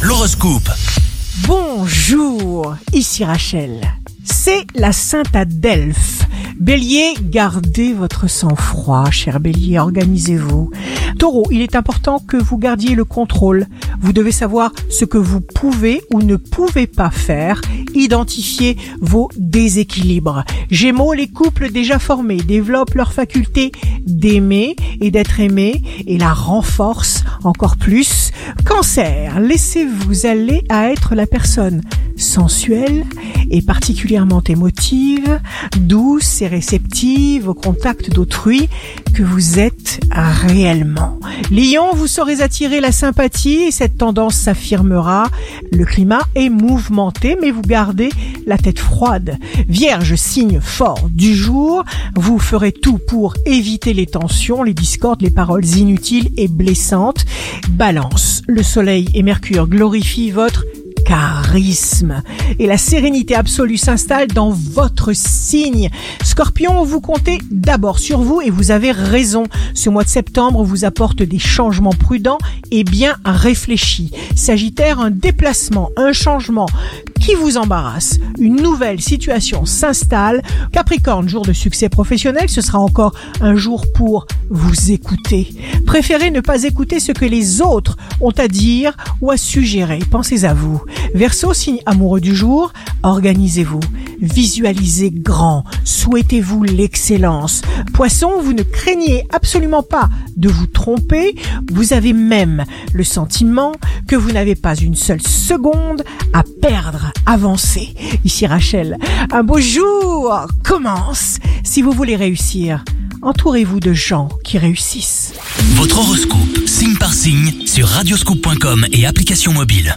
L'horoscope. Bonjour, ici Rachel. C'est la Sainte Adelphe. Bélier, gardez votre sang-froid, cher Bélier, organisez-vous. Taureau, il est important que vous gardiez le contrôle. Vous devez savoir ce que vous pouvez ou ne pouvez pas faire, identifier vos déséquilibres. Gémeaux, les couples déjà formés développent leur faculté d'aimer et d'être aimés et la renforcent encore plus. Cancer, laissez-vous aller à être la personne sensuelle et particulièrement émotive, douce et réceptive au contact d'autrui que vous êtes réellement. Lion, vous saurez attirer la sympathie et cette tendance s'affirmera. Le climat est mouvementé mais vous gardez la tête froide. Vierge, signe fort du jour, vous ferez tout pour éviter les tensions, les discordes, les paroles inutiles et blessantes. Balance, le soleil et Mercure glorifient votre charisme et la sérénité absolue s'installe dans votre signe. Scorpion, vous comptez d'abord sur vous et vous avez raison. Ce mois de septembre vous apporte des changements prudents et bien réfléchis. Sagittaire, un déplacement, un changement qui vous embarrasse. Une nouvelle situation s'installe. Capricorne, jour de succès professionnel, ce sera encore un jour pour vous écouter. Préférez ne pas écouter ce que les autres ont à dire ou à suggérer. Pensez à vous. Verseau, signe amoureux du jour, organisez-vous, visualisez grand, souhaitez-vous l'excellence. Poisson, vous ne craignez absolument pas de vous tromper, vous avez même le sentiment que vous n'avez pas une seule seconde à perdre, avancez. Ici Rachel, un beau jour commence. Si vous voulez réussir, entourez-vous de gens qui réussissent. Votre horoscope, signe par signe, sur radioscoop.com et application mobile.